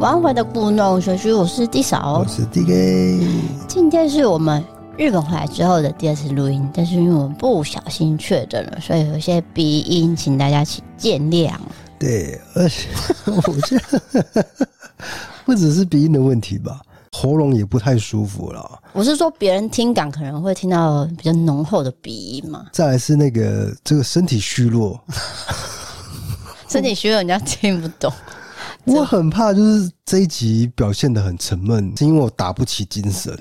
玩回的故弄玄虚，我是 D 嫂，我是 DK。今天是我们日本回来之后的第二次录音，但是因为我们不小心确诊了，所以有些鼻音，请大家请见谅。对，而且我觉得不只是鼻音的问题吧，喉咙也不太舒服了。我是说，别人听感可能会听到比较浓厚的鼻音嘛。再来是那个这个身体虚弱，身体虚弱人家听不懂。我很怕，就是这一集表现的很沉闷，是因为我打不起精神，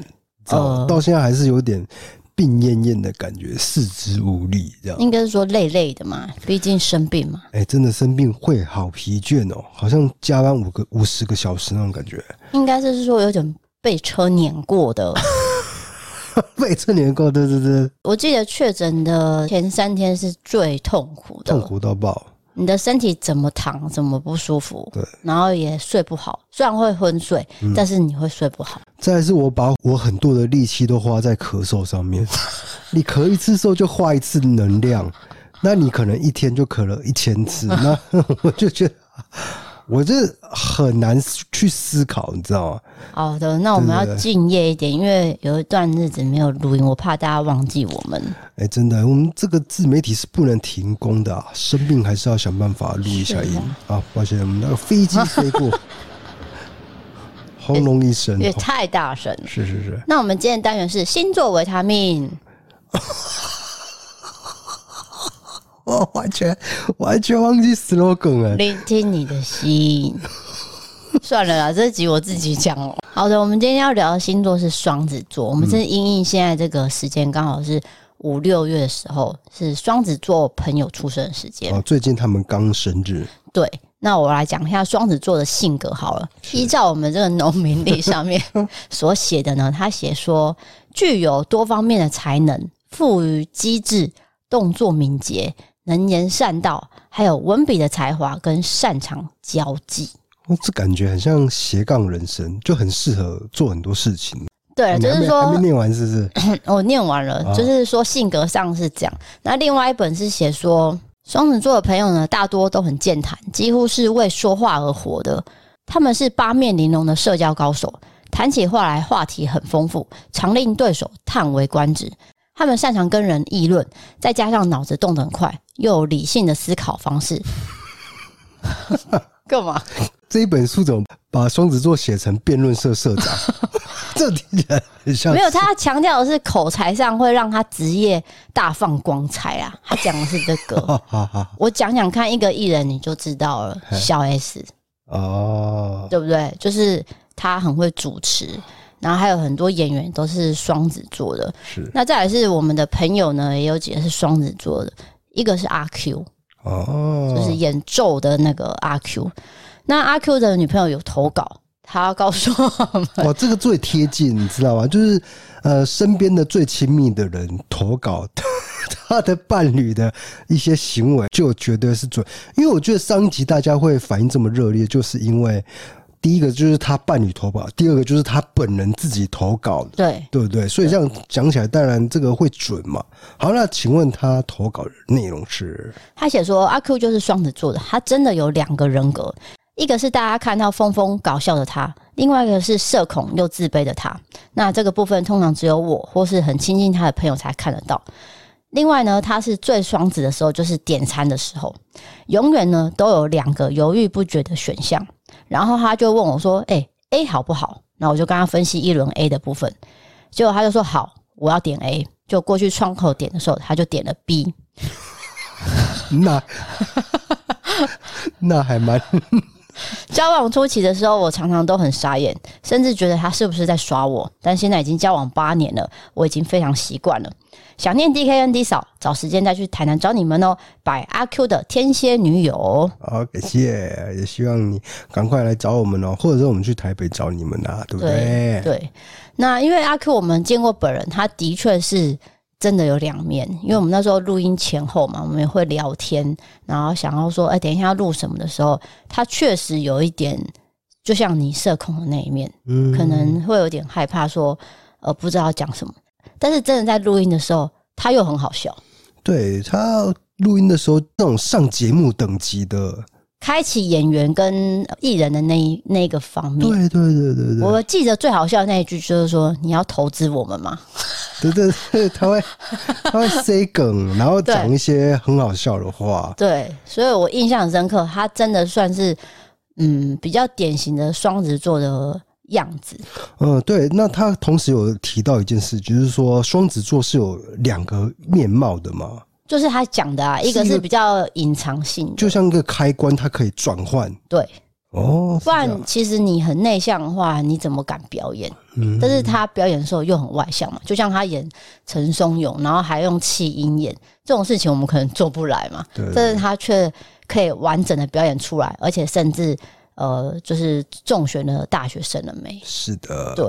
呃，到现在还是有点病恹恹的感觉，四肢无力，这样。应该是说累累的嘛，毕竟生病嘛。哎，真的生病会好疲倦哦，好像加班五个五十个小时那种感觉。应该是说有点被车碾过的，被车碾过，对对对。我记得确诊的前三天是最痛苦的，痛苦到爆。你的身体怎么躺怎么不舒服，对，然后也睡不好，虽然会昏睡，嗯、但是你会睡不好。再来是我把我很多的力气都花在咳嗽上面，你咳一次嗽就花一次能量，那你可能一天就咳了一千次，那 我就觉得。我这很难去思考，你知道吗？好的，那我们要敬业一点，因为有一段日子没有录音，我怕大家忘记我们。哎，真的，我们这个自媒体是不能停工的啊，生病还是要想办法录一下音啊。抱歉，我们那个飞机飞过，轰隆一声，也太大声了。是是是。那我们今天的单元是星座维他命。我完全完全忘记 slogan 了。聆听你的心，算了啦，这集我自己讲哦。好的，我们今天要聊的星座是双子座。我们是因应现在这个时间，刚好是五六月的时候，是双子座朋友出生的时间。哦，最近他们刚生日。对，那我来讲一下双子座的性格好了。依照我们这个农民历上面所写的呢，他写说具有多方面的才能，富于机智，动作敏捷。能言善道，还有文笔的才华跟擅长交际。我这感觉很像斜杠人生，就很适合做很多事情。对，就是说还没念完是不是？我念完了，就是说性格上是这样。那另外一本是写说，双子座的朋友呢，大多都很健谈，几乎是为说话而活的。他们是八面玲珑的社交高手，谈起话来话题很丰富，常令对手叹为观止。他们擅长跟人议论，再加上脑子动得很快，又有理性的思考方式。干嘛？这一本书怎么把双子座写成辩论社社长？这听起来很像。没有，他强调的是口才上会让他职业大放光彩啊。他讲的是这个。我讲讲看，一个艺人你就知道了。小 S 哦，对不对？就是他很会主持。然后还有很多演员都是双子座的，是。那再来是我们的朋友呢，也有几个是双子座的，一个是阿 Q，哦，就是演咒的那个阿 Q。那阿 Q 的女朋友有投稿，他要告诉我们，哇，这个最贴近，你知道吗？就是呃，身边的最亲密的人投稿，他的伴侣的一些行为就绝对是准。因为我觉得上一集大家会反应这么热烈，就是因为。第一个就是他伴侣投稿，第二个就是他本人自己投稿的，对对不对？所以这样讲起来，当然这个会准嘛。好，那请问他投稿的内容是？他写说阿 Q 就是双子座的，他真的有两个人格，一个是大家看到疯疯搞笑的他，另外一个是社恐又自卑的他。那这个部分通常只有我或是很亲近他的朋友才看得到。另外呢，他是最双子的时候，就是点餐的时候，永远呢都有两个犹豫不决的选项。然后他就问我说：“哎、，A 好不好？”那我就跟他分析一轮 A 的部分，结果他就说：“好，我要点 A。”就过去窗口点的时候，他就点了 B。那 那还蛮。交往初期的时候，我常常都很傻眼，甚至觉得他是不是在耍我。但现在已经交往八年了，我已经非常习惯了。想念 DK 跟 D 嫂，找时间再去台南找你们哦。拜阿 Q 的天蝎女友，好，感谢，也希望你赶快来找我们哦，或者说我们去台北找你们啊，对不对？对，对，那因为阿 Q 我们见过本人，他的确是。真的有两面，因为我们那时候录音前后嘛，我们也会聊天，然后想要说，哎，等一下要录什么的时候，他确实有一点，就像你社恐的那一面，嗯，可能会有点害怕说，呃，不知道讲什么。但是真的在录音的时候，他又很好笑。对，他录音的时候，那种上节目等级的。开启演员跟艺人的那一那个方面，对对对对对。我记得最好笑的那一句就是说：“你要投资我们吗？”对对对，他会他会塞梗，然后讲一些很好笑的话。对，所以我印象深刻，他真的算是嗯比较典型的双子座的样子。嗯，对。那他同时有提到一件事，就是说双子座是有两个面貌的嘛。就是他讲的啊，一个是比较隐藏性的，就像一个开关，它可以转换。对，哦，不然其实你很内向的话，你怎么敢表演？嗯，但是他表演的时候又很外向嘛，就像他演陈松勇，然后还用气音演这种事情，我们可能做不来嘛。对，但是他却可以完整的表演出来，而且甚至。呃，就是中选的大学生了没？是的，对。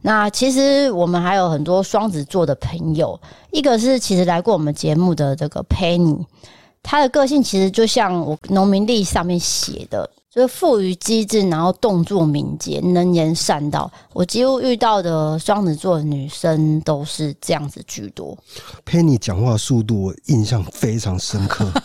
那其实我们还有很多双子座的朋友，一个是其实来过我们节目的这个 Penny，他的个性其实就像我农民历上面写的，就是富于机智，然后动作敏捷，能言善道。我几乎遇到的双子座的女生都是这样子居多。Penny 讲话速度我印象非常深刻。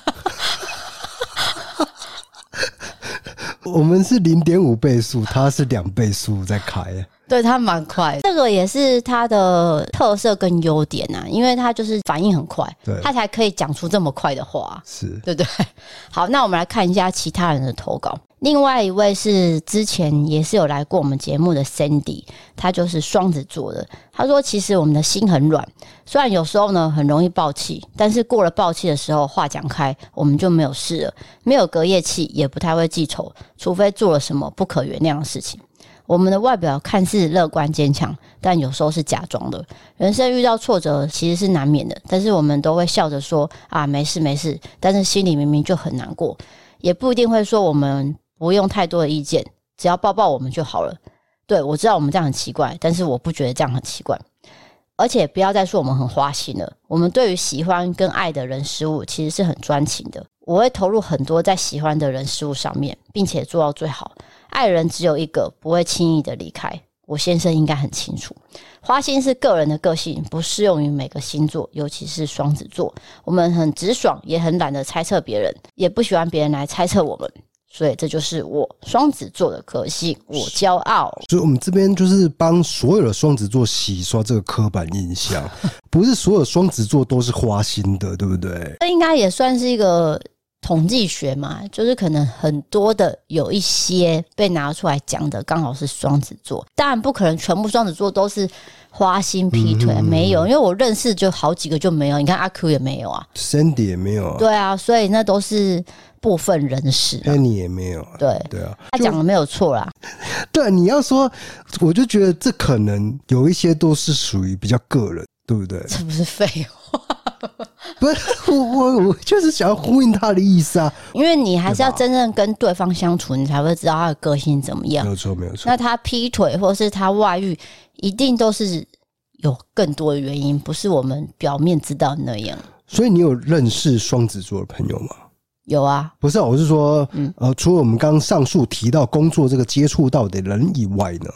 我们是零点五倍速，他是两倍速在开，对，他蛮快，这个也是他的特色跟优点啊，因为他就是反应很快，对，他才可以讲出这么快的话，是对不对？好，那我们来看一下其他人的投稿。另外一位是之前也是有来过我们节目的 Sandy，他就是双子座的。他说：“其实我们的心很软，虽然有时候呢很容易爆气，但是过了爆气的时候，话讲开，我们就没有事了，没有隔夜气，也不太会记仇，除非做了什么不可原谅的事情。我们的外表看似乐观坚强，但有时候是假装的。人生遇到挫折其实是难免的，但是我们都会笑着说啊，没事没事，但是心里明明就很难过，也不一定会说我们。”不用太多的意见，只要抱抱我们就好了。对，我知道我们这样很奇怪，但是我不觉得这样很奇怪。而且不要再说我们很花心了。我们对于喜欢跟爱的人事物，其实是很专情的。我会投入很多在喜欢的人事物上面，并且做到最好。爱人只有一个，不会轻易的离开。我先生应该很清楚，花心是个人的个性，不适用于每个星座，尤其是双子座。我们很直爽，也很懒得猜测别人，也不喜欢别人来猜测我们。所以这就是我双子座的个性，我骄傲。所以，我们这边就是帮所有的双子座洗刷这个刻板印象，不是所有双子座都是花心的，对不对？这应该也算是一个统计学嘛，就是可能很多的有一些被拿出来讲的，刚好是双子座。当然，不可能全部双子座都是花心劈腿，嗯、没有，因为我认识就好几个就没有。你看阿 Q 也没有啊，Cindy 也没有啊，对啊，所以那都是。部分人士，那你也没有啊，对对啊，他讲的没有错啦。对，你要说，我就觉得这可能有一些都是属于比较个人，对不对？这不是废话，不是我我我就是想要呼应他的意思啊，因为你还是要真正跟对方相处，你才会知道他的个性怎么样。没有错，没有错。那他劈腿或是他外遇，一定都是有更多的原因，不是我们表面知道那样。所以你有认识双子座的朋友吗？有啊，不是，啊我是说，嗯，呃，除了我们刚刚上述提到工作这个接触到的人以外呢？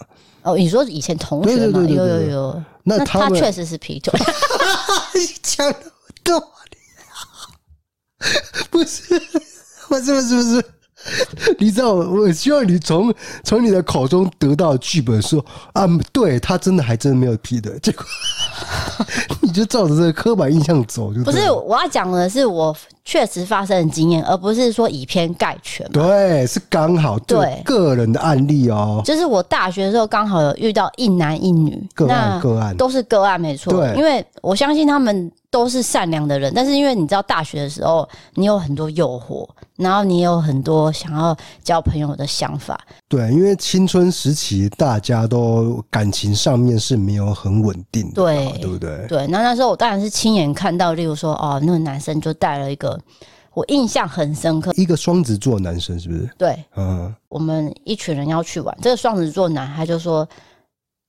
哦，你说以前同学吗？有有有，那他确实是劈腿。讲道理，不是，不是，不是，不是，你知道，我希望你从从你的口中得到剧本说啊，对他真的还真的没有劈腿，结果 你就照着这个刻板印象走，就不是我要讲的是我确实发生的经验，而不是说以偏概全。对，是刚好对个人的案例哦。就是我大学的时候刚好有遇到一男一女个案，个案都是个案，没错。对，因为我相信他们。都是善良的人，但是因为你知道，大学的时候你有很多诱惑，然后你有很多想要交朋友的想法。对，因为青春时期大家都感情上面是没有很稳定的，对，对不对？对，那那时候我当然是亲眼看到，例如说，哦，那个男生就带了一个我印象很深刻，一个双子座男生，是不是？对，嗯，我们一群人要去玩，这个双子座男他就说，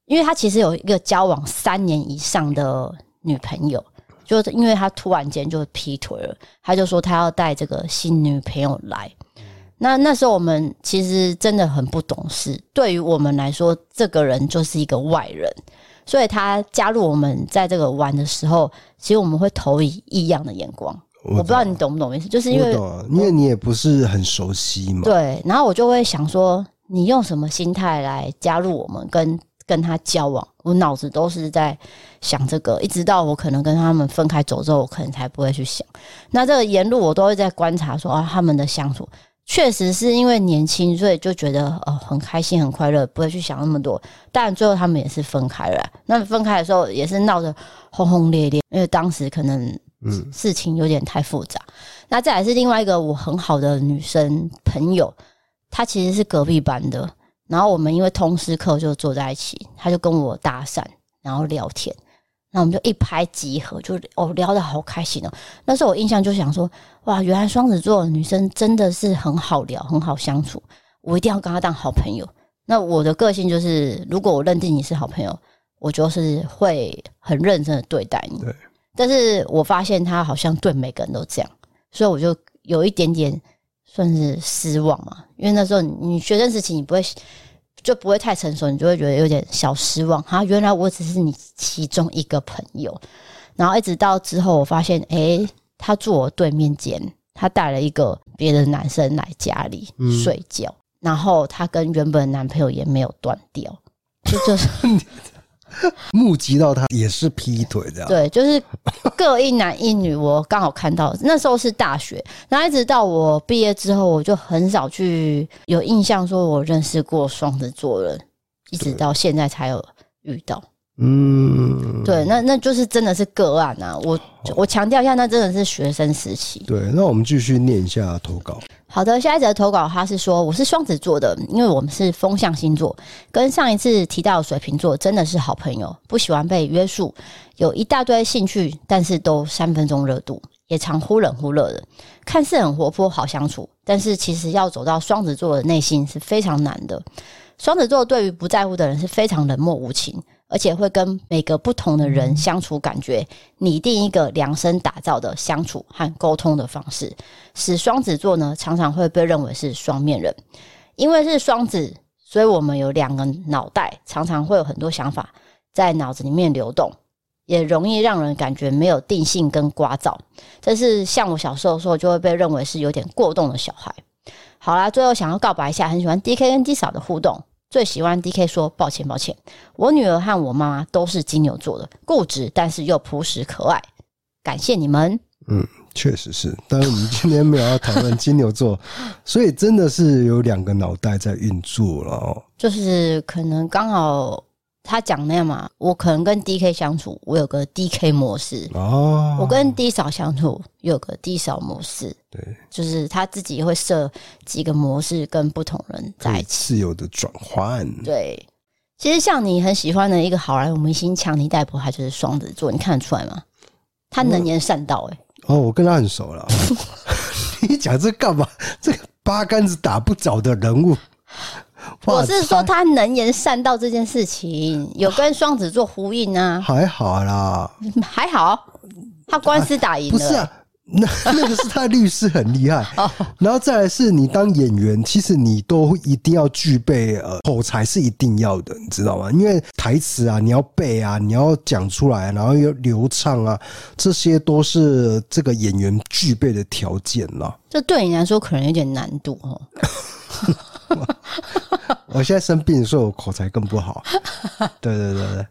因为他其实有一个交往三年以上的女朋友。就是因为他突然间就劈腿了，他就说他要带这个新女朋友来。那那时候我们其实真的很不懂事，对于我们来说，这个人就是一个外人，所以他加入我们在这个玩的时候，其实我们会投以异样的眼光。我，不知道你懂不懂意思，就是因为因为你也不是很熟悉嘛。对，然后我就会想说，你用什么心态来加入我们跟？跟他交往，我脑子都是在想这个，一直到我可能跟他们分开走之后，我可能才不会去想。那这个沿路我都会在观察说，说啊，他们的相处确实是因为年轻，所以就觉得呃很开心、很快乐，不会去想那么多。但最后他们也是分开了。那分开的时候也是闹得轰轰烈烈，因为当时可能嗯事情有点太复杂。嗯、那再来是另外一个我很好的女生朋友，她其实是隔壁班的。然后我们因为通识课就坐在一起，她就跟我搭讪，然后聊天，那我们就一拍即合，就哦聊得好开心哦。那时候我印象就想说，哇，原来双子座的女生真的是很好聊，很好相处，我一定要跟她当好朋友。那我的个性就是，如果我认定你是好朋友，我就是会很认真的对待你。对。但是我发现他好像对每个人都这样，所以我就有一点点算是失望嘛，因为那时候你学生时期你不会。就不会太成熟，你就会觉得有点小失望。哈，原来我只是你其中一个朋友。然后一直到之后，我发现，诶，他坐我对面间，他带了一个别的男生来家里睡觉，嗯、然后他跟原本的男朋友也没有断掉，就就是。目击到他也是劈腿这样，对，就是各一男一女。我刚好看到 那时候是大学，然后一直到我毕业之后，我就很少去有印象说我认识过双子座人，一直到现在才有遇到。嗯，对，那那就是真的是个案啊！我我强调一下，那真的是学生时期。对，那我们继续念一下投稿。好的，下一则投稿，他是说我是双子座的，因为我们是风象星座，跟上一次提到的水瓶座真的是好朋友，不喜欢被约束，有一大堆兴趣，但是都三分钟热度，也常忽冷忽热的，看似很活泼好相处，但是其实要走到双子座的内心是非常难的。双子座对于不在乎的人是非常冷漠无情。而且会跟每个不同的人相处，感觉拟定一个量身打造的相处和沟通的方式，使双子座呢常常会被认为是双面人。因为是双子，所以我们有两个脑袋，常常会有很多想法在脑子里面流动，也容易让人感觉没有定性跟聒噪。这是像我小时候的时候，就会被认为是有点过动的小孩。好啦，最后想要告白一下，很喜欢 DK 跟 D 嫂的互动。最喜欢 DK 说抱歉抱歉，我女儿和我妈妈都是金牛座的，固执但是又朴实可爱。感谢你们。嗯，确实是，但是我们今天没有要讨论金牛座，所以真的是有两个脑袋在运作了哦。就是可能刚好。他讲那样嘛，我可能跟 D K 相处，我有个 D K 模式哦；我跟 D 嫂相处，有个 D 嫂模式。对，就是他自己会设几个模式，跟不同人在一起，自由的转换。对，其实像你很喜欢的一个好莱坞明星强尼戴普，他就是双子座，你看得出来吗？他能言善道、欸，哎、嗯。哦，我跟他很熟了。你讲这干嘛？这个八竿子打不着的人物。我是说他能言善道这件事情有跟双子座呼应啊，还好啦，还好，他官司打赢了、不是啊？那 那个是他律师很厉害，然后再来是你当演员，其实你都一定要具备呃口才是一定要的，你知道吗？因为台词啊，你要背啊，你要讲出来，然后要流畅啊，这些都是这个演员具备的条件了。这对你来说可能有点难度哦。我现在生病，所以我口才更不好。对对对对，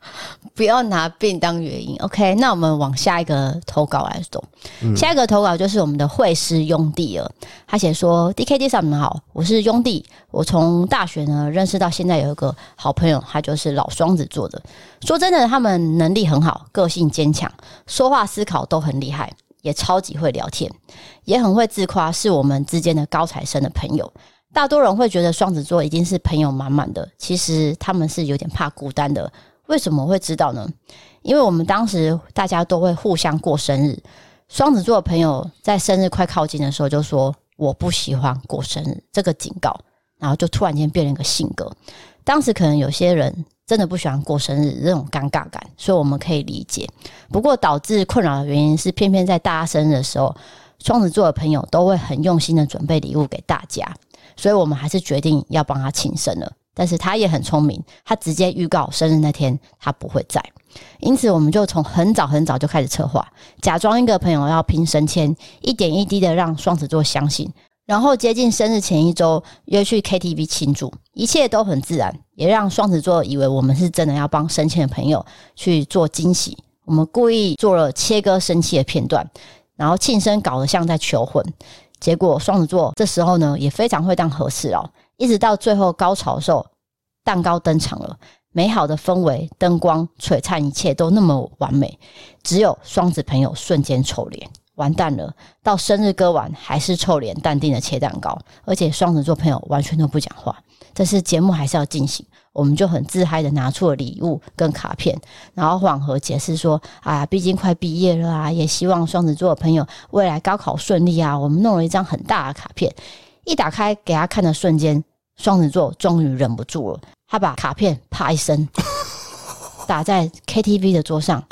不要拿病当原因。OK，那我们往下一个投稿来走。嗯、下一个投稿就是我们的会师雍弟了。他写说：“DKD 上你们好，我是雍弟。我从大学呢认识到现在，有一个好朋友，他就是老双子座的。说真的，他们能力很好，个性坚强，说话思考都很厉害，也超级会聊天，也很会自夸，是我们之间的高材生的朋友。”大多人会觉得双子座已经是朋友满满的，其实他们是有点怕孤单的。为什么会知道呢？因为我们当时大家都会互相过生日，双子座的朋友在生日快靠近的时候就说：“我不喜欢过生日。”这个警告，然后就突然间变了一个性格。当时可能有些人真的不喜欢过生日，这种尴尬感，所以我们可以理解。不过导致困扰的原因是，偏偏在大家生日的时候，双子座的朋友都会很用心的准备礼物给大家。所以我们还是决定要帮他庆生了，但是他也很聪明，他直接预告生日那天他不会在，因此我们就从很早很早就开始策划，假装一个朋友要拼升迁，一点一滴的让双子座相信，然后接近生日前一周约去 KTV 庆祝，一切都很自然，也让双子座以为我们是真的要帮升迁的朋友去做惊喜。我们故意做了切割生气的片段，然后庆生搞得像在求婚。结果双子座这时候呢也非常会当和事佬，一直到最后高潮的时候，蛋糕登场了，美好的氛围、灯光璀璨，一切都那么完美，只有双子朋友瞬间臭脸，完蛋了！到生日歌完还是臭脸，淡定的切蛋糕，而且双子座朋友完全都不讲话，但是节目还是要进行。我们就很自嗨的拿出了礼物跟卡片，然后缓和解释说：“啊，毕竟快毕业了啊，也希望双子座的朋友未来高考顺利啊。”我们弄了一张很大的卡片，一打开给他看的瞬间，双子座终于忍不住了，他把卡片啪一声 打在 KTV 的桌上，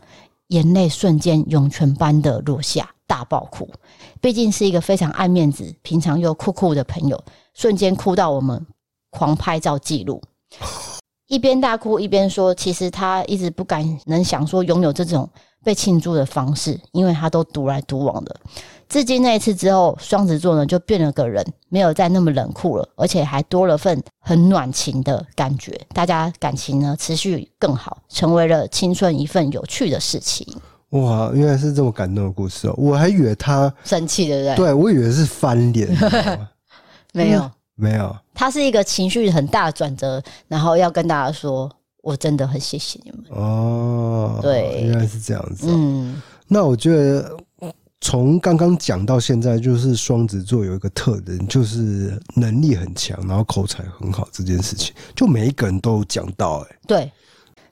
眼泪瞬间涌泉般的落下，大爆哭。毕竟是一个非常爱面子、平常又酷酷的朋友，瞬间哭到我们狂拍照记录。一边大哭一边说：“其实他一直不敢能想说拥有这种被庆祝的方式，因为他都独来独往的。至今那一次之后，双子座呢就变了个人，没有再那么冷酷了，而且还多了份很暖情的感觉。大家感情呢持续更好，成为了青春一份有趣的事情。”哇，原来是这么感动的故事哦！我还以为他生气，对不对？对，我以为是翻脸，没有。没有，他是一个情绪很大的转折，然后要跟大家说，我真的很谢谢你们哦。对，原来是这样子。嗯，那我觉得从刚刚讲到现在，就是双子座有一个特点，就是能力很强，然后口才很好这件事情，就每一个人都有讲到、欸。哎，对。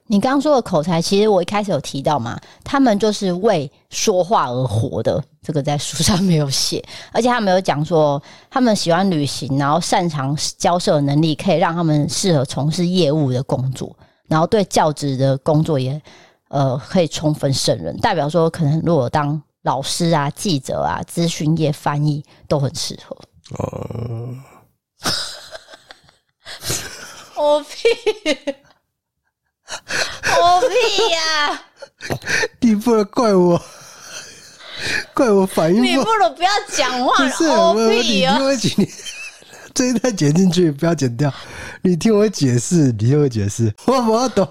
你刚刚说的口才，其实我一开始有提到嘛，他们就是为说话而活的，这个在书上没有写，而且他们有讲说，他们喜欢旅行，然后擅长交涉能力，可以让他们适合从事业务的工作，然后对教职的工作也呃可以充分胜任，代表说可能如果当老师啊、记者啊、资讯业翻译都很适合。哦，我屁。我屁呀、啊！你不能怪我，怪我反应。你不如不要讲话。不是我，我你听我解，你这一段剪进去，不要剪掉。你听我解释，你听我解释。我我要懂，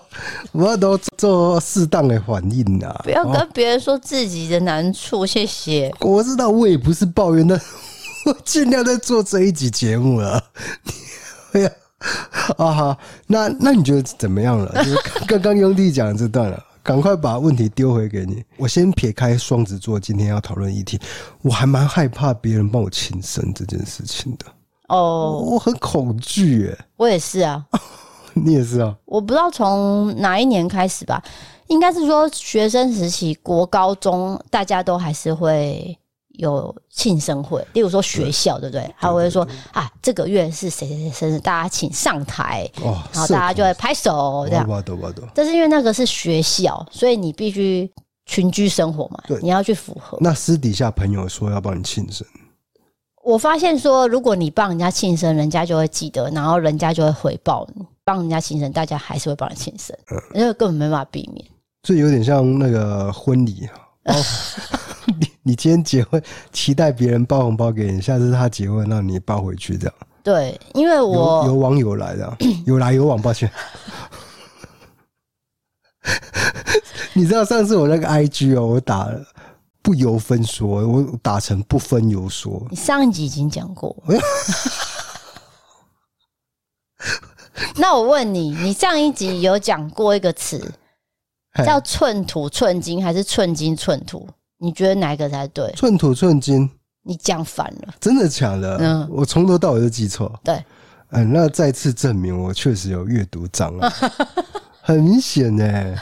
我要懂做适当的反应啊！不要跟别人说自己的难处，谢谢。我知道，我也不是抱怨的，我尽量在做这一集节目了。哎呀。啊哈，那那你觉得怎么样了？就是刚刚兄弟讲的这段了，赶快把问题丢回给你。我先撇开双子座今天要讨论议题，我还蛮害怕别人帮我庆生这件事情的。哦，我很恐惧耶。我也是啊，你也是啊。我不知道从哪一年开始吧，应该是说学生时期，国高中大家都还是会。有庆生会，例如说学校，对，不对？他会说啊，这个月是谁谁谁生日，大家请上台，哦、然后大家就会拍手这样。但是因为那个是学校，所以你必须群居生活嘛，对，你要去符合。那私底下朋友说要帮你庆生，我发现说，如果你帮人家庆生，人家就会记得，然后人家就会回报你。帮人家庆生，大家还是会帮你庆生，嗯，因为根本没办法避免。这有点像那个婚礼，哦，你你今天结婚，期待别人包红包给你，下次他结婚让你包回去，这样。对，因为我有，有往有来的，有来有往，抱歉。你知道上次我那个 IG 哦，我打了不由分说，我打成不分有说。你上一集已经讲过。那我问你，你上一集有讲过一个词叫“寸土寸金”还是“寸金寸土”？你觉得哪一个才对？“寸土寸金”。你讲反了。真的假的？嗯，我从头到尾都记错。对，嗯，那再次证明我确实有阅读障碍，很明显呢。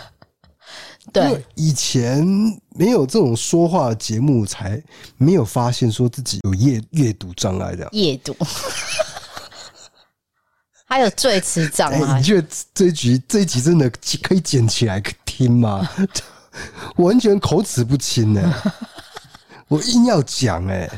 对，以前没有这种说话的节目，才没有发现说自己有阅阅读障碍的。阅读，还有最词障碍。欸，你觉得这一集这一集真的可以剪起来听吗？完全口齿不清呢。我硬要讲哎，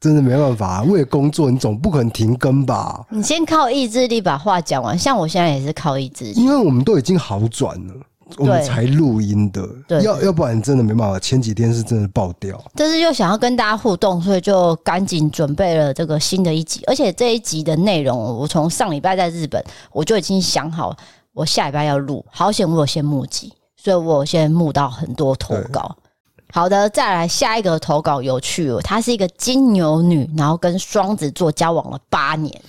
真的没办法，为了工作，你总不可能停更吧？你先靠意志力把话讲完，像我现在也是靠意志力，因为我们都已经好转了，我们才录音的。对，要要不然真的没办法。前几天是真的爆掉，但是又想要跟大家互动，所以就赶紧准备了这个新的一集。而且这一集的内容，我从上礼拜在日本我就已经想好，我下礼拜要录。好险我有先募集，所以我先募到很多投稿。好的，再来下一个投稿有趣哦，她是一个金牛女，然后跟双子座交往了八年。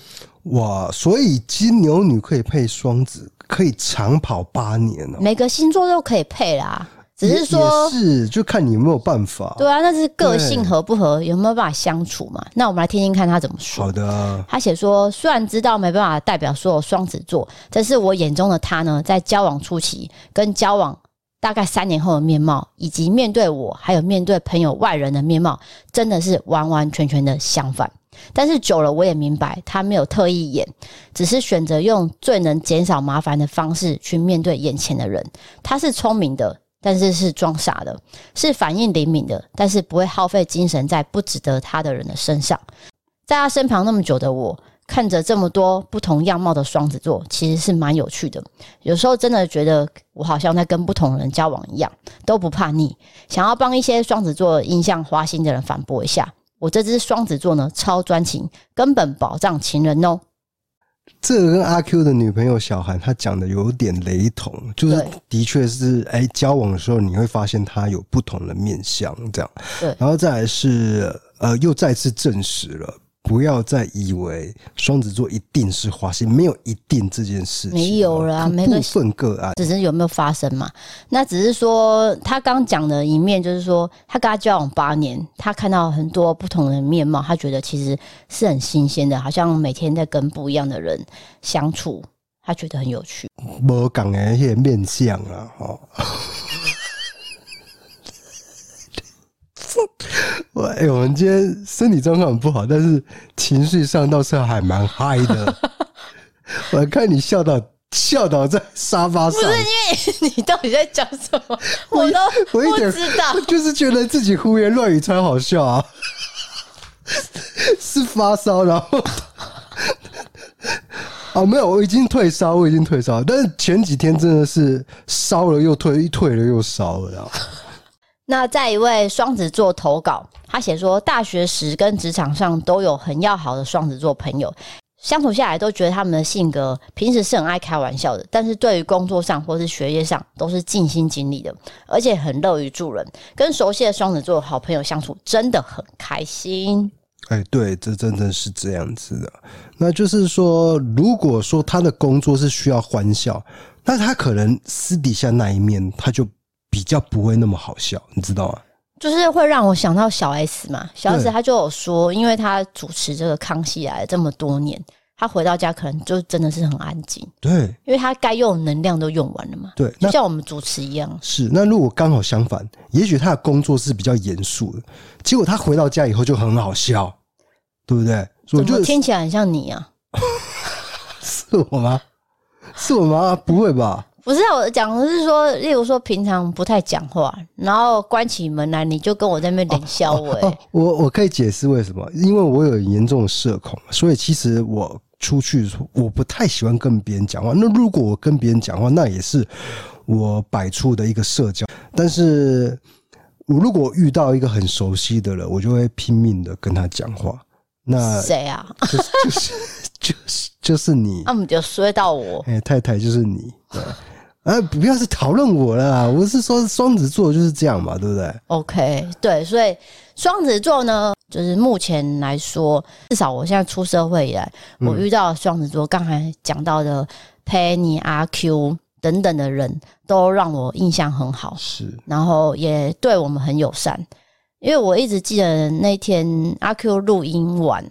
哇，所以金牛女可以配双子，可以长跑八年哦。每个星座都可以配啦，只是说是就看你有没有办法。对啊，那是个性合不合，有没有办法相处嘛？那我们来听听看她怎么说。好的，她写说，虽然知道没办法代表所有双子座，但是我眼中的她呢，在交往初期跟交往。大概三年后的面貌，以及面对我，还有面对朋友外人的面貌，真的是完完全全的相反。但是久了，我也明白，他没有特意演，只是选择用最能减少麻烦的方式去面对眼前的人。他是聪明的，但是是装傻的；是反应灵敏的，但是不会耗费精神在不值得他的人的身上。在他身旁那么久的我。看着这么多不同样貌的双子座，其实是蛮有趣的。有时候真的觉得我好像在跟不同人交往一样，都不怕腻。想要帮一些双子座印象花心的人反驳一下，我这只双子座呢，超专情，根本保障情人哦。这个跟阿 Q 的女朋友小韩她讲的有点雷同，就是的确是，哎，交往的时候你会发现她有不同的面相，这样。对，然后再来是，呃，又再次证实了。不要再以为双子座一定是花心，没有一定这件事情，没有啦，没部分个案，只是有没有发生嘛？那只是说他刚讲的一面，就是说他跟他交往八年，他看到很多不同的面貌，他觉得其实是很新鲜的，好像每天在跟不一样的人相处，他觉得很有趣。无讲的面相啊，哈。我哎、欸，我们今天身体状况很不好，但是情绪上倒是还蛮嗨的。我看你笑到笑倒在沙发上，不是因为你到底在讲什么？我都我一点不知道，就是觉得自己胡言乱语才好笑啊！是发烧，然后哦，没有，我已经退烧，我已经退烧，但是前几天真的是烧了又退，退了又烧了，然后。那在一位双子座投稿，他写说，大学时跟职场上都有很要好的双子座朋友，相处下来都觉得他们的性格平时是很爱开玩笑的，但是对于工作上或是学业上都是尽心尽力的，而且很乐于助人。跟熟悉的双子座好朋友相处真的很开心。哎，对，这真的是这样子的。那就是说，如果说他的工作是需要欢笑，那他可能私底下那一面他就。比较不会那么好笑，你知道吗？就是会让我想到小 S 嘛，小 S 他就有说，因为他主持这个《康熙来了》这么多年，他回到家可能就真的是很安静，对，因为他该用的能量都用完了嘛，对，就像我们主持一样。是，那如果刚好相反，也许他的工作是比较严肃的，结果他回到家以后就很好笑，对不对？我觉得听起来很像你啊？是我吗？是我吗？不会吧？不是我讲的是说，例如说平常不太讲话，然后关起门来你就跟我在那边冷笑我、欸哦哦。我我可以解释为什么，因为我有严重的社恐，所以其实我出去我不太喜欢跟别人讲话。那如果我跟别人讲话，那也是我摆出的一个社交。但是我如果遇到一个很熟悉的人，我就会拼命的跟他讲话。那谁啊？就是 就是就是就是你。那么就说到我，哎、欸，太太就是你。对啊，不要是讨论我了，我是说双子座就是这样嘛，对不对？OK，对，所以双子座呢，就是目前来说，至少我现在出社会以来，我遇到双子座，刚才讲到的 Penny、阿 Q 等等的人都让我印象很好，是，然后也对我们很友善，因为我一直记得那天阿 Q 录音完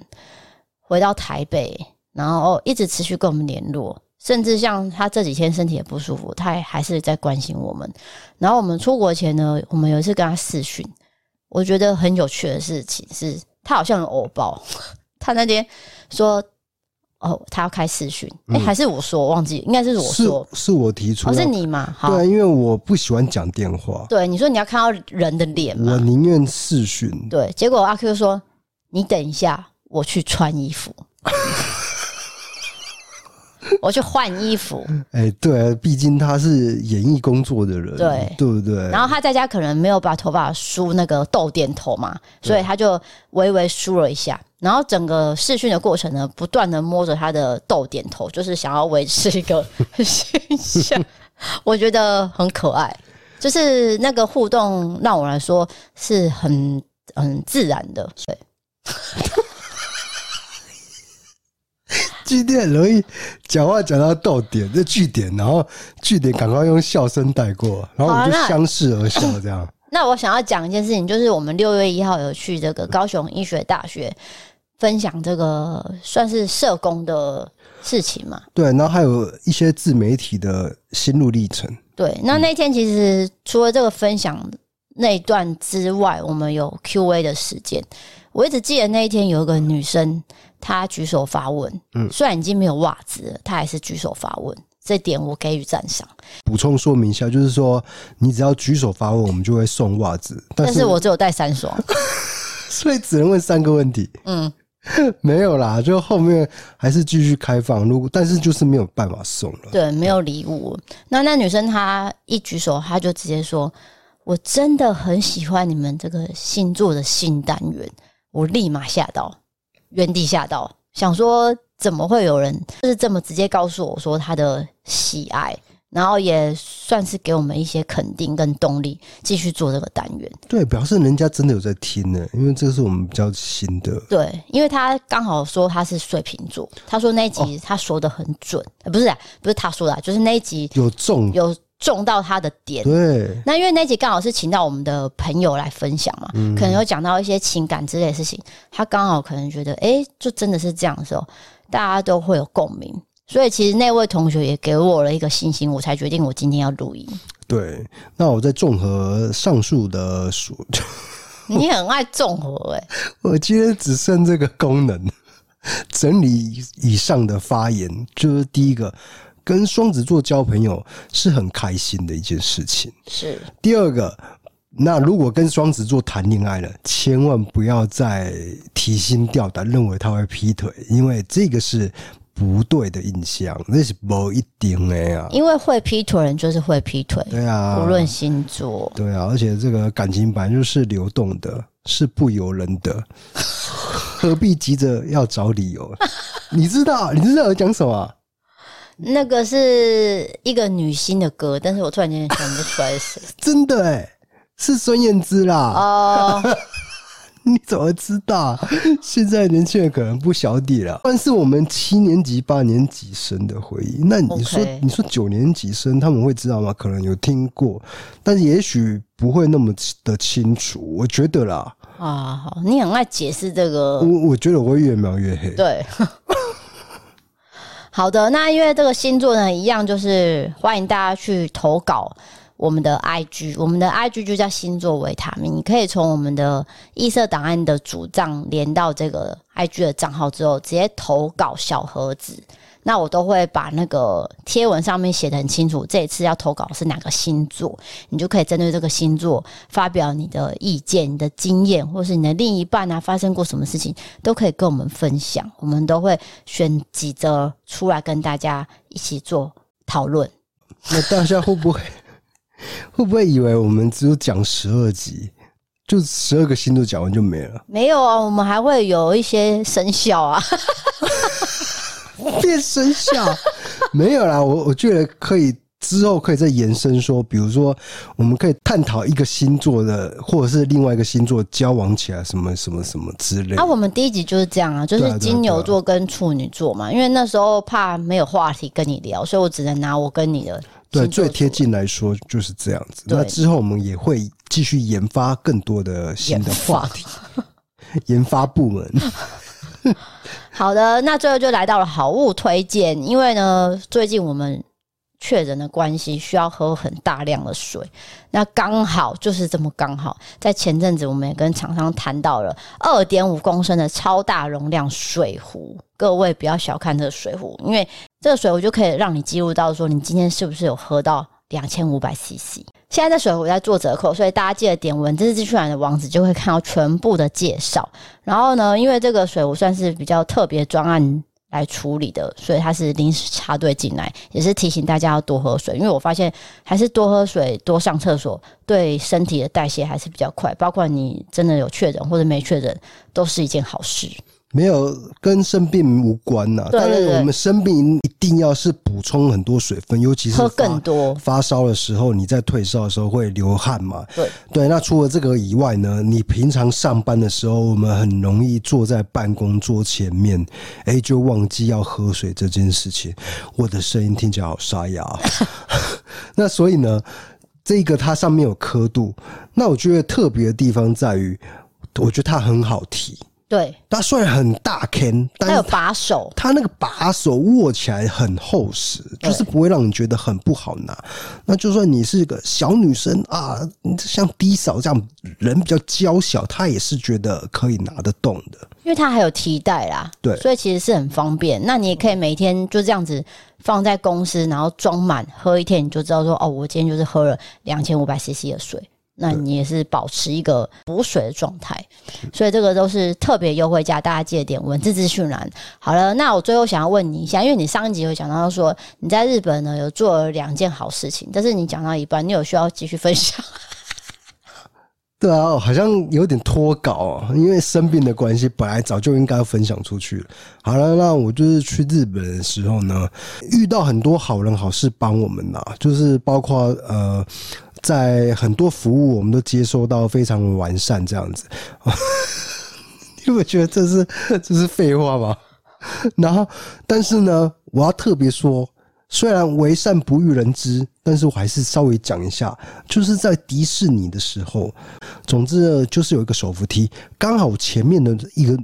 回到台北，然后一直持续跟我们联络。甚至像他这几天身体也不舒服，他还还是在关心我们。然后我们出国前呢，我们有一次跟他视讯，我觉得很有趣的事情是，他好像有偶包。他那天说：“哦，他要开视讯。欸”哎，还是我说我忘记，应该是我说，是，是我提出，哦，是你嘛？好，对，因为我不喜欢讲电话。对，你说你要看到人的脸嘛，我宁愿视讯。对，结果阿 Q 说：“你等一下，我去穿衣服。” 我去换衣服，哎、欸，对啊，毕竟他是演艺工作的人，对，对不对？然后他在家可能没有把头发梳那个豆点头嘛，所以他就微微梳了一下。然后整个试训的过程呢，不断的摸着他的豆点头，就是想要维持一个 形象，我觉得很可爱。就是那个互动，让我来说是很很自然的，对。今天很容易讲话讲到逗点，这句点，然后句点赶快用笑声带过，然后我们就相视而笑这样。那，那我想要讲一件事情，就是我们六月一号有去这个高雄医学大学分享这个算是社工的事情嘛？对，然后还有一些自媒体的心路历程。对，那那天其实除了这个分享那一段之外，我们有 Q&A 的时间。我一直记得那一天有一个女生。他举手发问，嗯，虽然已经没有袜子了，他还是举手发问，这点我给予赞赏。补充说明一下，就是说你只要举手发问，我们就会送袜子。但是，但是我只有带三双，所以只能问三个问题。嗯，没有啦，就后面还是继续开放。如果但是就是没有办法送了，对，没有礼物。那那女生她一举手，她就直接说：“我真的很喜欢你们这个星座的新单元。”我立马吓到。原地吓到，想说怎么会有人就是这么直接告诉我说他的喜爱，然后也算是给我们一些肯定跟动力，继续做这个单元。对，表示人家真的有在听呢，因为这个是我们比较新的。对，因为他刚好说他是水瓶座，他说那一集他说的很准，哦、不是不是他说的，就是那一集有中有。中到他的点，对。那因为那集刚好是请到我们的朋友来分享嘛，嗯、可能有讲到一些情感之类的事情，他刚好可能觉得，哎、欸，就真的是这样的时候，大家都会有共鸣。所以其实那位同学也给我了一个信心，我才决定我今天要录音。对，那我在综合上述的数，你很爱综合哎、欸，我今天只剩这个功能，整理以上的发言，就是第一个。跟双子座交朋友是很开心的一件事情。是第二个，那如果跟双子座谈恋爱了，千万不要再提心吊胆，认为他会劈腿，因为这个是不对的印象，那是不一定的呀。因为会劈腿人就是会劈腿，对啊，无论星座，对啊，而且这个感情本来就是流动的，是不由人的，何必急着要找理由？你知道，你知道我讲什么？那个是一个女星的歌，但是我突然间想不出来是谁。真的哎，是孙燕姿啦。哦，你怎么知道？现在年轻人可能不晓得了。但是我们七年级、八年级生的回忆，那你说，Okay. 你说九年级生他们会知道吗？可能有听过，但是也许不会那么的清楚。我觉得啦。啊，好，你很爱解释这个。我我觉得我会越描越黑。对。好的，那因为这个星座呢，一样就是欢迎大家去投稿，我们的 IG，我们的 IG 就叫星座维他命。你可以从我们的异色档案的主账连到这个 IG 的账号之后，直接投稿小盒子。那我都会把那个贴文上面写的很清楚，这一次要投稿是哪个星座，你就可以针对这个星座发表你的意见、你的经验，或是你的另一半啊发生过什么事情，都可以跟我们分享。我们都会选几则出来跟大家一起做讨论。那大家会不会会不会以为我们只有讲十二集，就十二个星座讲完就没了？没有啊，我们还会有一些生肖啊。变生效没有啦，我我觉得可以之后可以再延伸说，比如说我们可以探讨一个星座的，或者是另外一个星座交往起来什么什么什么之类的。啊，我们第一集就是这样啊，就是金牛座跟处女座嘛，因为那时候怕没有话题跟你聊，所以我只能拿我跟你的对最贴近来说就是这样子。那之后我们也会继续研发更多的新的话题，研发 部门。好的，那最后就来到了好物推荐，因为呢，最近我们确诊的关系，需要喝很大量的水。那刚好就是这么刚好，在前阵子我们也跟厂商谈到了二点五公升的超大容量水壶，各位不要小看这个水壶，因为这个水壶就可以让你记录到说你今天是不是有喝到两千五百 CC。现在这水壶在做折扣，所以大家记得点文字资讯栏的网址，就会看到全部的介绍。然后呢，因为这个水壶算是比较特别专案来处理的，所以它是临时插队进来，也是提醒大家要多喝水。因为我发现还是多喝水、多上厕所，对身体的代谢还是比较快。包括你真的有确诊或者没确诊，都是一件好事。没有跟生病无关呐、啊，当然我们生病一定要是补充很多水分，尤其是喝更多发烧的时候，你在退烧的时候会流汗嘛。对对，那除了这个以外呢，你平常上班的时候，我们很容易坐在办公桌前面，哎，就忘记要喝水这件事情。我的声音听起来好沙哑。那所以呢，这个它上面有刻度，那我觉得特别的地方在于，我觉得它很好提。对，它虽然很大 can，但它，有把手，它那个把手握起来很厚实，就是不会让你觉得很不好拿。那就算你是个小女生啊，像低嫂这样人比较娇小，她也是觉得可以拿得动的，因为它还有提袋啦。对，所以其实是很方便。那你也可以每天就这样子放在公司，然后装满喝一天，你就知道说哦，我今天就是喝了两千五百 CC 的水。那你也是保持一个补水的状态，所以这个都是特别优惠价，大家记得点文字资讯栏。好了，那我最后想要问你一下，因为你上一集有讲到说你在日本呢有做了两件好事情，但是你讲到一半，你有需要继续分享？对啊，好像有点脱稿，因为生病的关系，本来早就应该要分享出去了。好了，那我就是去日本的时候呢，遇到很多好人好事帮我们呐，就是包括呃。在很多服务，我们都接收到非常完善，这样子，你会觉得这是 这是废话吗？然后，但是呢，我要特别说，虽然为善不欲人知，但是我还是稍微讲一下，就是在迪士尼的时候，总之，就是有一个手扶梯，刚好前面的一个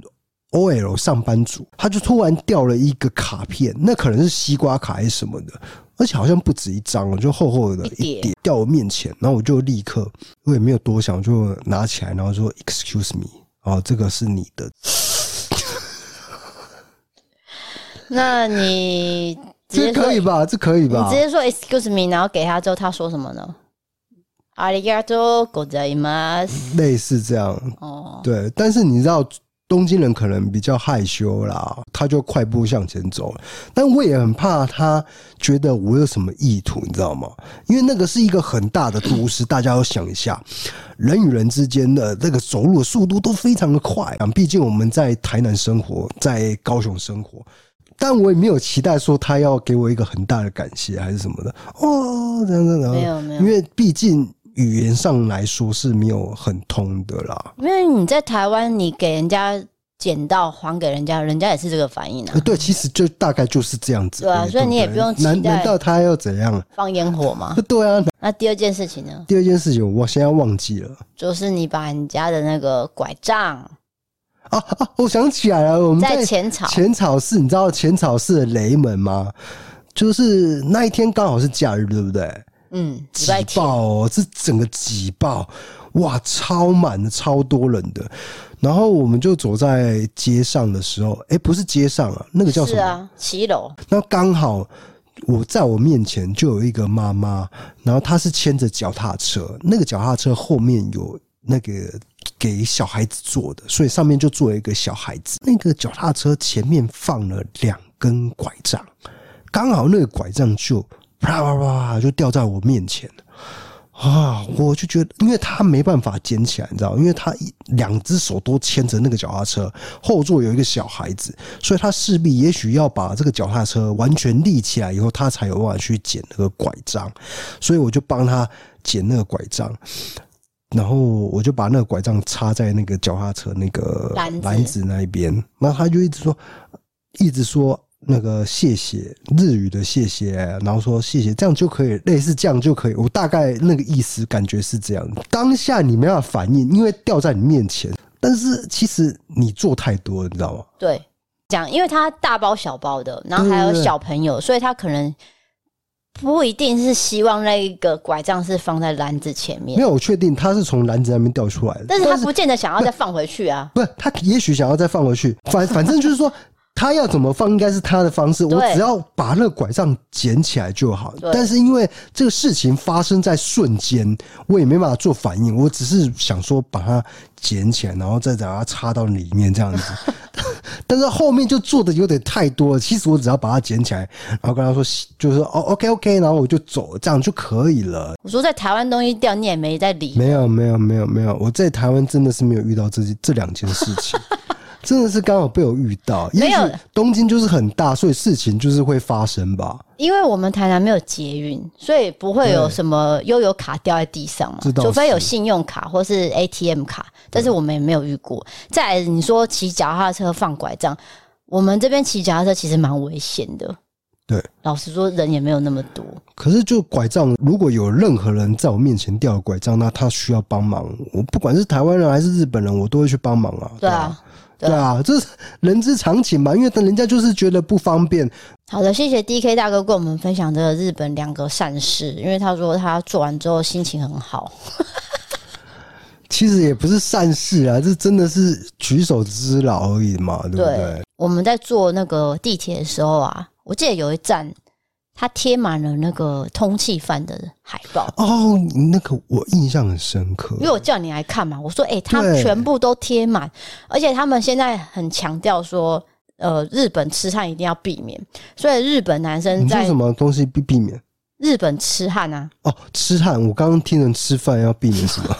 OL 上班族，他就突然掉了一个卡片，那可能是西瓜卡还是什么的。而且好像不止一张，就厚厚的一叠掉我面前，然后我就立刻，我也没有多想，就拿起来，然后说 “excuse me”，哦，这个是你的。那你这可以吧？这可以吧？你直接说 “excuse me”，然后给他之后，他说什么呢？ありがとうございます。类似这样哦，对，但是你知道。 东京人可能比较害羞啦，他就快步向前走了。但我也很怕他觉得我有什么意图，你知道吗？因为那个是一个很大的都市，大家要想一下，人与人之间的那个走路的速度都非常的快啊。毕竟我们在台南生活，在高雄生活，但我也没有期待说他要给我一个很大的感谢还是什么的哦，这样这样，没有没有，因为毕竟。语言上来说是没有很通的啦，因为你在台湾，你给人家捡到还给人家，人家也是这个反应啊。对，其实就大概就是这样子。对啊，所以你也不用期待。难难道他要怎样？放烟火吗？对啊。那第二件事情呢？第二件事情我现在忘记了，就是你把人家的那个拐杖啊啊！我想起来了，我们在浅草浅草寺，你知道浅草寺的雷门吗？就是那一天刚好是假日，对不对？嗯，挤爆哦，这整个挤爆，哇，超满的，超多人的。然后我们就走在街上的时候，哎，不是街上啊，那个叫什么？是啊，骑楼。那刚好我在我面前就有一个妈妈，然后她是牵着脚踏车，那个脚踏车后面有那个给小孩子坐的，所以上面就坐了一个小孩子。那个脚踏车前面放了两根拐杖，刚好那个拐杖就。啪啪啪就掉在我面前啊！我就觉得，因为他没办法捡起来，你知道，因为他两只手都牵着那个脚踏车，后座有一个小孩子，所以他势必也许要把这个脚踏车完全立起来以后，他才有办法去捡那个拐杖。所以我就帮他捡那个拐杖，然后我就把那个拐杖插在那个脚踏车那个篮子那一边，那他就一直说，一直说。那个谢谢日语的谢谢，然后说谢谢，这样就可以，类似这样就可以。我大概那个意思感觉是这样。当下你没办法反应，因为掉在你面前。但是其实你做太多了，你知道吗？对，讲，因为他大包小包的，然后还有小朋友，所以他可能不一定是希望那一个拐杖是放在篮子前面。没有，我确定他是从篮子那边掉出来的，但是他不见得想要再放回去啊。不是，他也许想要再放回去，反反正就是说。他要怎么放，应该是他的方式。我只要把那个拐杖捡起来就好。但是因为这个事情发生在瞬间，我也没办法做反应。我只是想说把它捡起来，然后再把它插到里面这样子。但是后面就做的有点太多了。其实我只要把它捡起来，然后跟他说，就是说哦，OK OK，然后我就走，这样就可以了。我说在台湾东西掉，你也没在理。没有没有没有没有，我在台湾真的是没有遇到这这两件事情。真的是刚好被我遇到，没有东京就是很大，所以事情就是会发生吧。因为我们台南没有捷运，所以不会有什么悠游卡掉在地上嘛，除非有信用卡或是 ATM 卡，但是我们也没有遇过。再来你说骑脚踏车放拐杖，我们这边骑脚踏车其实蛮危险的。对，老实说人也没有那么多。可是就拐杖，如果有任何人在我面前掉了拐杖，那他需要帮忙，我不管是台湾人还是日本人，我都会去帮忙啊。对啊。对啊，这是人之常情嘛，因为等人家就是觉得不方便。好的，谢谢 DK 大哥跟我们分享这个日本两个善事，因为他说他做完之后心情很好。其实也不是善事啊，这真的是举手之劳而已嘛，对不对？对，我们在坐那个地铁的时候啊，我记得有一站。他贴满了那个通气犯的海报哦，那个我印象很深刻，因为我叫你来看嘛，我说哎、欸，他全部都贴满，而且他们现在很强调说，呃，日本痴汉一定要避免，所以日本男生在什么东西避避免？日本痴汉啊？哦，痴汉，我刚刚听成吃饭要避免什么？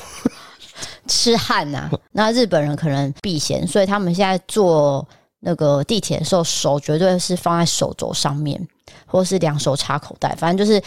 痴汉啊？那日本人可能避嫌，所以他们现在坐那个地铁的时候，手绝对是放在手肘上面。或是两手插口袋，反正就是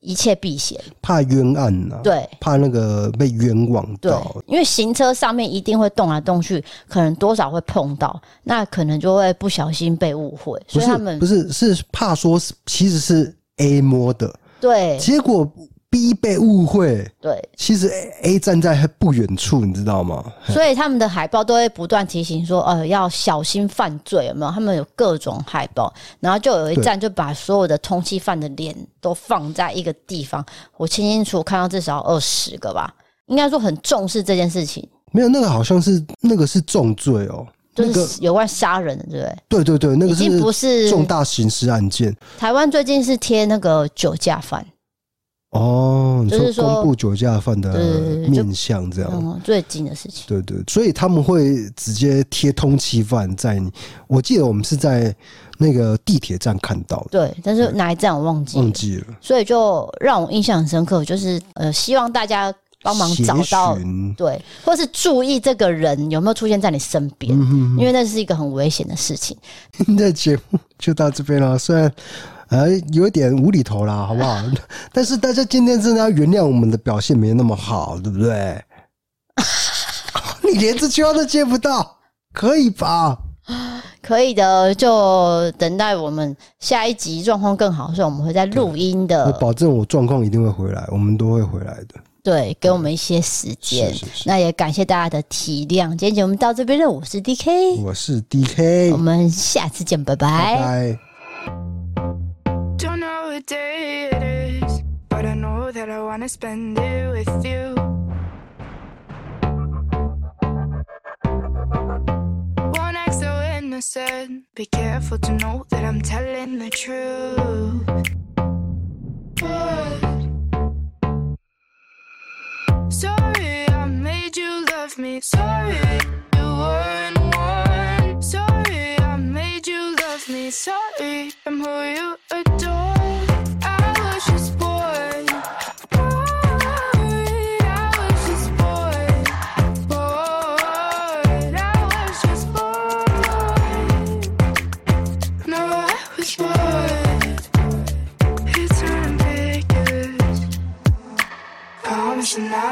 一切避嫌，怕冤案呐、啊。对，怕那个被冤枉到。对，因为行车上面一定会动来动去，可能多少会碰到，那可能就会不小心被误会。所以他们不是是怕说，其实是 A 摸的，对，结果。B 被误会，对，其实 A, A 站在不远处，你知道吗？所以他们的海报都会不断提醒说，呃，要小心犯罪，有没有？他们有各种海报，然后就有一站就把所有的通缉犯的脸都放在一个地方，我清清楚楚看到至少二十个吧，应该说很重视这件事情。没有，那个好像是那个是重罪哦，就是有关杀人的，对不对？对对对，那个已经不是重大刑事案件。台湾最近是贴那个酒驾犯。哦，就是说公布酒驾犯的面相这样，嗯，最近的事情。对对，所以他们会直接贴通缉犯在你。我记得我们是在那个地铁站看到的，对，但是哪一站我忘记了，忘记了。所以就让我印象很深刻，就是呃，希望大家帮忙找到，对，或是注意这个人有没有出现在你身边，嗯，因为那是一个很危险的事情。今天的节目就到这边了，虽然。呃，有一点无厘头啦，好不好？但是大家今天真的要原谅我们的表现没那么好，对不对？你连这句话都接不到，可以吧？可以的，就等待我们下一集状况更好，时候我们会在录音的。我保证我状况一定会回来，我们都会回来的。对，给我们一些时间。那也感谢大家的体谅。今天节目到这边了，我是 DK，我是 DK，我们下次见，拜拜。拜拜。That I wanna spend it with you. One act so innocent. Be careful to know that I'm telling the truth. But sorry, I made you love me. Sorry, you weren't one. Sorry, I made you love me. Sorry, I'm who you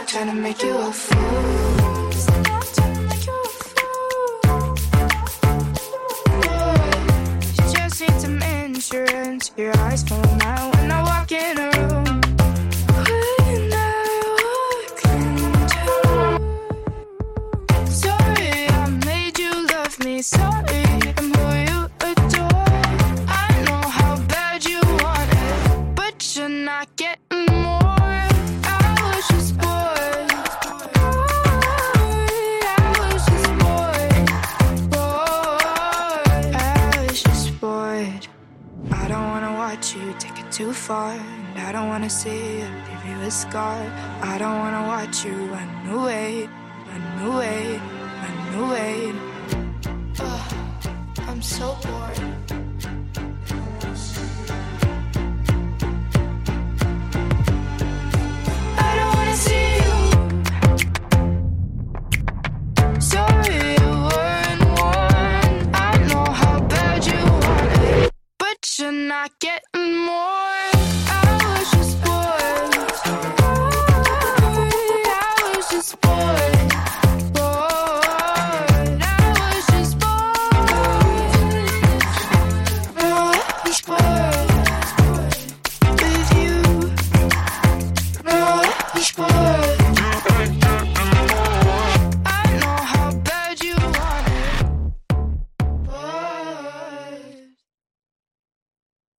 not trying to make you a fool. Trying to make you just need some insurance. Your eyes follow my way. Scar. I don't wanna watch you run away, run away, run away. Ugh, I'm so bored.